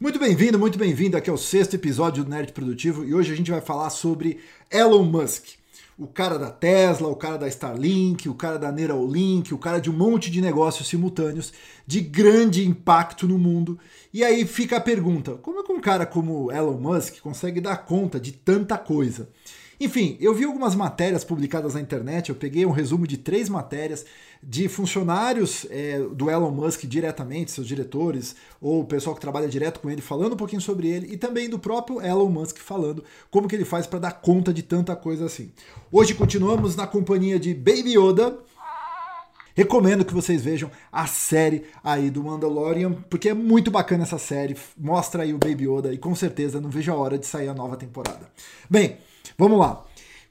Muito bem-vindo, muito bem-vindo. Aqui é o sexto episódio do Nerd Produtivo e hoje a gente vai falar sobre Elon Musk. O cara da Tesla, o cara da Starlink, o cara da Neuralink, o cara de um monte de negócios simultâneos de grande impacto no mundo. E aí fica a pergunta: como é que um cara como Elon Musk consegue dar conta de tanta coisa? Enfim, eu vi algumas matérias publicadas na internet, eu peguei um resumo de três matérias de funcionários é, do Elon Musk diretamente, seus diretores, ou o pessoal que trabalha direto com ele, falando um pouquinho sobre ele, e também do próprio Elon Musk falando como que ele faz para dar conta de tanta coisa assim. Hoje continuamos na companhia de Baby Yoda. Recomendo que vocês vejam a série aí do Mandalorian, porque é muito bacana essa série, mostra aí o Baby Yoda e com certeza não vejo a hora de sair a nova temporada. Bem, vamos lá.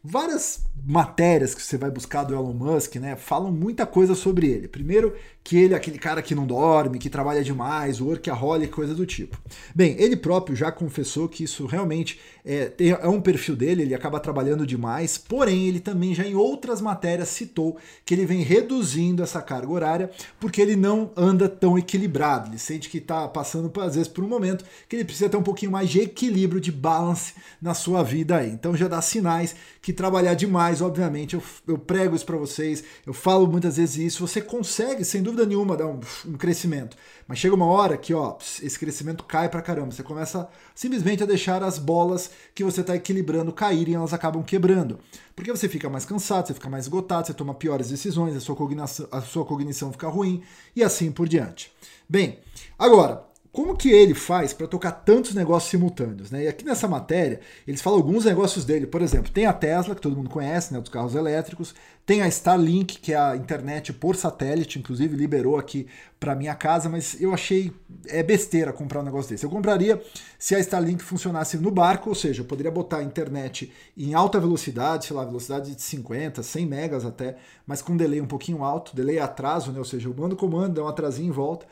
Várias matérias que você vai buscar do Elon Musk, né, falam muita coisa sobre ele. Primeiro, que ele é aquele cara que não dorme, que trabalha demais, workaholic, coisa do tipo. Bem, ele próprio já confessou que isso realmente é, é um perfil dele, ele acaba trabalhando demais, porém, ele também já em outras matérias citou que ele vem reduzindo essa carga horária porque ele não anda tão equilibrado. Ele sente que está passando, às vezes, por um momento que ele precisa ter um pouquinho mais de equilíbrio, de balance na sua vida aí. Então já dá sinais que trabalhar demais, obviamente, eu, eu prego isso para vocês, eu falo muitas vezes isso, você consegue, sem dúvida nenhuma dar um, um, crescimento. Mas chega uma hora que ó, esse crescimento cai pra caramba. Você começa simplesmente a deixar as bolas que você está equilibrando caírem elas acabam quebrando. Porque você fica mais cansado, você fica mais esgotado, você toma piores decisões, a sua cognição, a sua cognição fica ruim e assim por diante. Bem, agora, como que ele faz para tocar tantos negócios simultâneos? Né? E aqui nessa matéria, eles falam alguns negócios dele. Por exemplo, tem a Tesla, que todo mundo conhece, né, dos carros elétricos. Tem a Starlink, que é a internet por satélite, inclusive liberou aqui para minha casa, mas eu achei é besteira comprar um negócio desse. Eu compraria se a Starlink funcionasse no barco, ou seja, eu poderia botar a internet em alta velocidade, sei lá, velocidade de 50, 100 megas até, mas com delay um pouquinho alto, delay atraso, né? ou seja, eu mando comando, dá um atrasinho em volta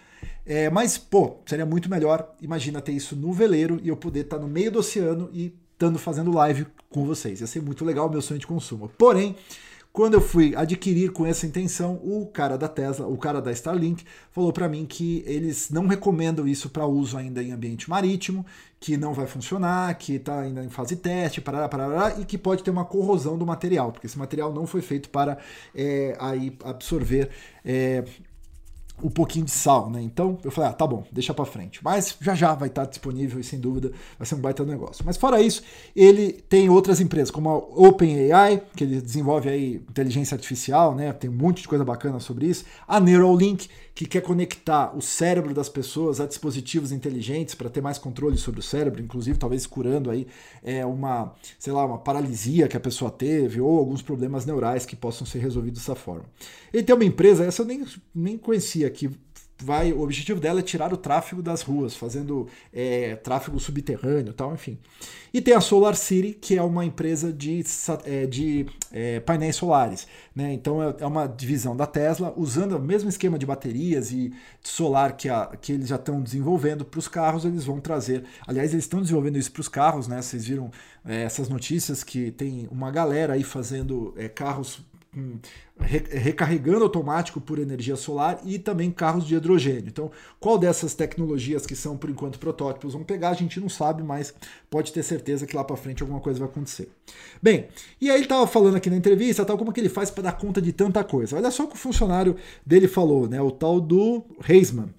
é, mas, pô, seria muito melhor, imagina ter isso no veleiro e eu poder estar tá no meio do oceano e estando fazendo live com vocês. Ia ser muito legal o meu sonho de consumo. Porém, quando eu fui adquirir com essa intenção, o cara da Tesla, o cara da Starlink, falou para mim que eles não recomendam isso para uso ainda em ambiente marítimo, que não vai funcionar, que está ainda em fase teste, parará, parará, e que pode ter uma corrosão do material, porque esse material não foi feito para é, aí absorver é, um pouquinho de sal, né? Então eu falei, ah, tá bom, deixa para frente. Mas já já vai estar disponível e sem dúvida vai ser um baita negócio. Mas fora isso, ele tem outras empresas como a OpenAI, que ele desenvolve aí inteligência artificial, né? Tem um monte de coisa bacana sobre isso. A Neuralink, que quer conectar o cérebro das pessoas a dispositivos inteligentes para ter mais controle sobre o cérebro, inclusive talvez curando aí é, uma, sei lá, uma paralisia que a pessoa teve ou alguns problemas neurais que possam ser resolvidos dessa forma. Ele tem uma empresa, essa eu nem, nem conhecia, que vai, o objetivo dela é tirar o tráfego das ruas, fazendo é, tráfego subterrâneo, tal, enfim. E tem a Solar City, que é uma empresa de, é, de é, painéis solares, né? Então é, é uma divisão da Tesla, usando o mesmo esquema de baterias e solar que, a, que eles já estão desenvolvendo para os carros, eles vão trazer. Aliás, eles estão desenvolvendo isso para os carros, né? Vocês viram é, essas notícias que tem uma galera aí fazendo é, carros recarregando automático por energia solar e também carros de hidrogênio. Então, qual dessas tecnologias que são por enquanto protótipos vão pegar, a gente não sabe, mas pode ter certeza que lá para frente alguma coisa vai acontecer. Bem, e aí ele estava falando aqui na entrevista, tal como que ele faz para dar conta de tanta coisa. Olha só o que o funcionário dele falou, né, o tal do Reisman.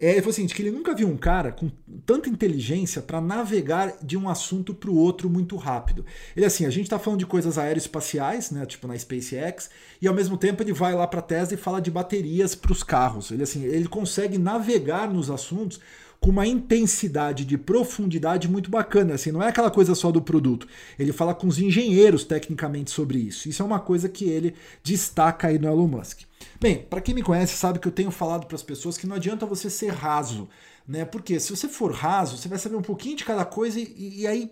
É, ele falou o seguinte, que ele nunca viu um cara com tanta inteligência para navegar de um assunto para o outro muito rápido. Ele assim, a gente está falando de coisas aeroespaciais, né, tipo na SpaceX, e ao mesmo tempo ele vai lá para a Tesla e fala de baterias para os carros. Ele assim, ele consegue navegar nos assuntos com uma intensidade de profundidade muito bacana. Assim, não é aquela coisa só do produto. Ele fala com os engenheiros tecnicamente sobre isso. Isso é uma coisa que ele destaca aí no Elon Musk. Bem, para quem me conhece sabe que eu tenho falado para as pessoas que não adianta você ser raso, né? Porque se você for raso, você vai saber um pouquinho de cada coisa e, e aí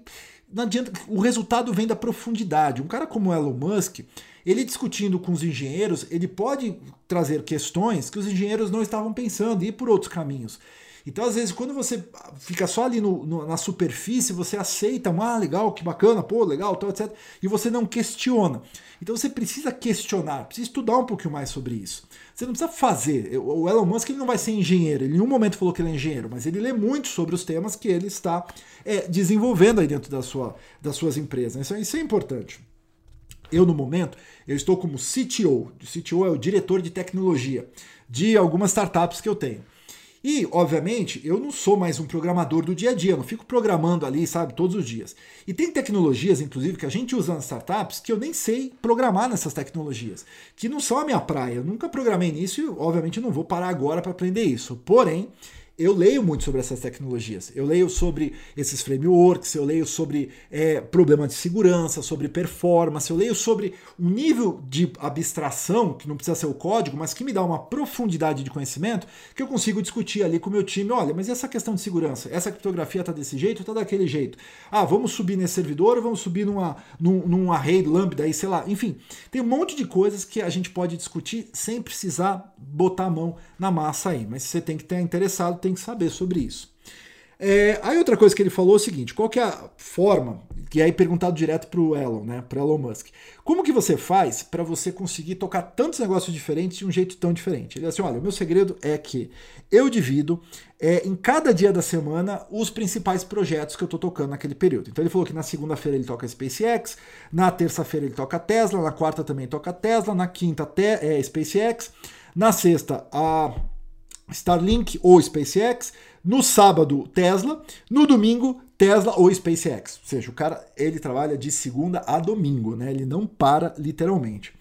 não adianta. O resultado vem da profundidade. Um cara como Elon Musk, ele discutindo com os engenheiros, ele pode trazer questões que os engenheiros não estavam pensando e ir por outros caminhos. Então, às vezes, quando você fica só ali no, no, na superfície, você aceita, ah, legal, que bacana, pô, legal, tal, etc. E você não questiona. Então, você precisa questionar, precisa estudar um pouquinho mais sobre isso. Você não precisa fazer. O Elon Musk ele não vai ser engenheiro. Ele em nenhum momento falou que ele é engenheiro, mas ele lê muito sobre os temas que ele está é, desenvolvendo aí dentro da sua, das suas empresas. Isso, isso é importante. Eu, no momento, eu estou como CTO. O CTO é o diretor de tecnologia de algumas startups que eu tenho. E, obviamente, eu não sou mais um programador do dia a dia, eu não fico programando ali, sabe, todos os dias. E tem tecnologias, inclusive, que a gente usa nas startups que eu nem sei programar nessas tecnologias, que não são a minha praia. Eu nunca programei nisso e, obviamente, não vou parar agora para aprender isso. Porém, eu leio muito sobre essas tecnologias. Eu leio sobre esses frameworks, eu leio sobre é, problema de segurança, sobre performance, eu leio sobre um nível de abstração, que não precisa ser o código, mas que me dá uma profundidade de conhecimento que eu consigo discutir ali com o meu time. Olha, mas essa questão de segurança? Essa criptografia está desse jeito está daquele jeito? Ah, vamos subir nesse servidor ou vamos subir numa, num, num array lambda aí, sei lá. Enfim, tem um monte de coisas que a gente pode discutir sem precisar botar a mão na massa aí. Mas você tem que estar interessado, tem que saber sobre isso. É, aí outra coisa que ele falou é o seguinte: qual que é a forma, que é aí perguntado direto para o Elon, né, para Elon Musk, como que você faz para você conseguir tocar tantos negócios diferentes de um jeito tão diferente? Ele disse assim: olha, o meu segredo é que eu divido é, em cada dia da semana os principais projetos que eu estou tocando naquele período. Então ele falou que na segunda-feira ele toca SpaceX, na terça-feira ele toca Tesla, na quarta também toca Tesla, na quinta até é, SpaceX, na sexta a Starlink ou SpaceX, no sábado Tesla, no domingo Tesla ou SpaceX. Ou seja, o cara ele trabalha de segunda a domingo, né? Ele não para literalmente.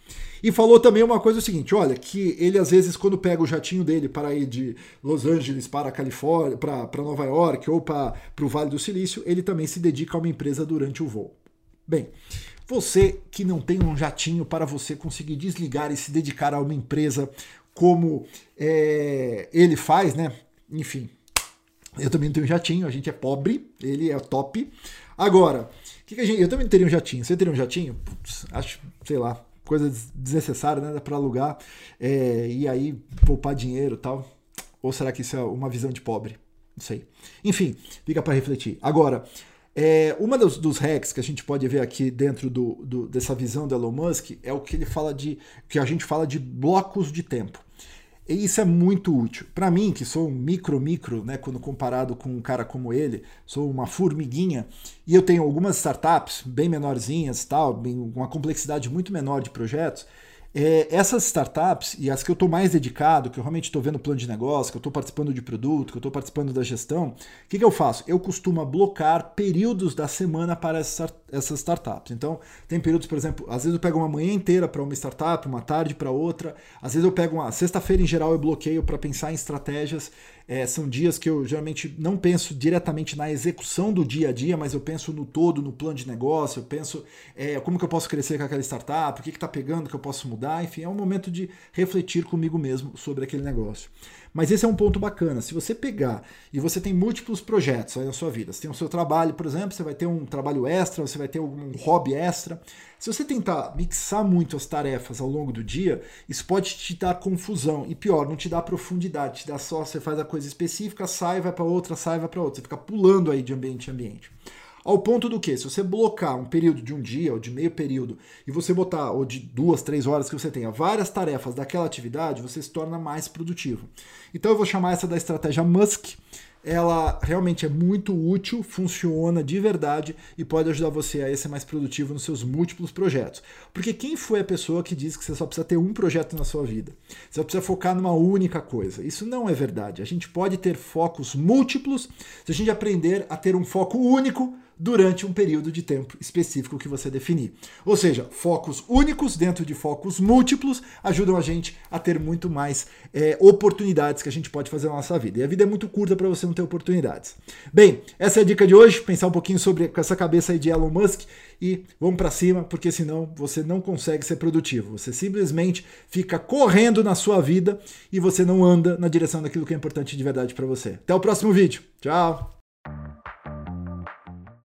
E falou também uma coisa o seguinte, olha, que ele às vezes quando pega o jatinho dele para ir de Los Angeles para Califórnia, para, Nova York ou para o Vale do Silício, ele também se dedica a uma empresa durante o voo. Bem, você que não tem um jatinho para você conseguir desligar e se dedicar a uma empresa como é, ele faz, né? Enfim, eu também não tenho um jatinho, a gente é pobre, ele é top. Agora, que, que gente, eu também teria um jatinho. Você teria um jatinho? Putz, acho, sei lá, coisa desnecessária, né? Para alugar é, e aí poupar dinheiro tal. Ou será que isso é uma visão de pobre? Não sei. Enfim, fica para refletir. Agora, é, uma dos, dos hacks que a gente pode ver aqui dentro do, do, dessa visão do Elon Musk é o que ele fala de. que a gente fala de blocos de tempo. E isso é muito útil. Para mim, que sou um micro micro, né, quando comparado com um cara como ele, sou uma formiguinha, e eu tenho algumas startups bem menorzinhas, tal, bem, uma complexidade muito menor de projetos, é, essas startups e as que eu estou mais dedicado, que eu realmente estou vendo plano de negócio, que eu estou participando de produto, que eu estou participando da gestão, o que, que eu faço? Eu costumo blocar períodos da semana para essas, essas startups. Então, tem períodos, por exemplo, às vezes eu pego uma manhã inteira para uma startup, uma tarde para outra, às vezes eu pego uma sexta-feira em geral eu bloqueio para pensar em estratégias é, são dias que eu geralmente não penso diretamente na execução do dia a dia, mas eu penso no todo, no plano de negócio, eu penso é, como que eu posso crescer com aquela startup, o que está pegando que eu posso mudar, enfim, é um momento de refletir comigo mesmo sobre aquele negócio. Mas esse é um ponto bacana. Se você pegar e você tem múltiplos projetos aí na sua vida, você tem o seu trabalho, por exemplo, você vai ter um trabalho extra, você vai ter um hobby extra. Se você tentar mixar muito as tarefas ao longo do dia, isso pode te dar confusão. E pior, não te dá profundidade, te dá só, você faz a coisa específica, sai, vai para outra, sai, vai para outra. Você fica pulando aí de ambiente em ambiente. Ao ponto do que, se você blocar um período de um dia ou de meio período e você botar, ou de duas, três horas que você tenha, várias tarefas daquela atividade, você se torna mais produtivo. Então eu vou chamar essa da estratégia Musk. Ela realmente é muito útil, funciona de verdade e pode ajudar você a ser mais produtivo nos seus múltiplos projetos. Porque quem foi a pessoa que diz que você só precisa ter um projeto na sua vida? Você só precisa focar numa única coisa. Isso não é verdade. A gente pode ter focos múltiplos se a gente aprender a ter um foco único durante um período de tempo específico que você definir. Ou seja, focos únicos dentro de focos múltiplos ajudam a gente a ter muito mais é, oportunidades que a gente pode fazer na nossa vida. E a vida é muito curta para você não ter oportunidades. Bem, essa é a dica de hoje, pensar um pouquinho sobre com essa cabeça aí de Elon Musk e vamos para cima, porque senão você não consegue ser produtivo. Você simplesmente fica correndo na sua vida e você não anda na direção daquilo que é importante de verdade para você. Até o próximo vídeo. Tchau.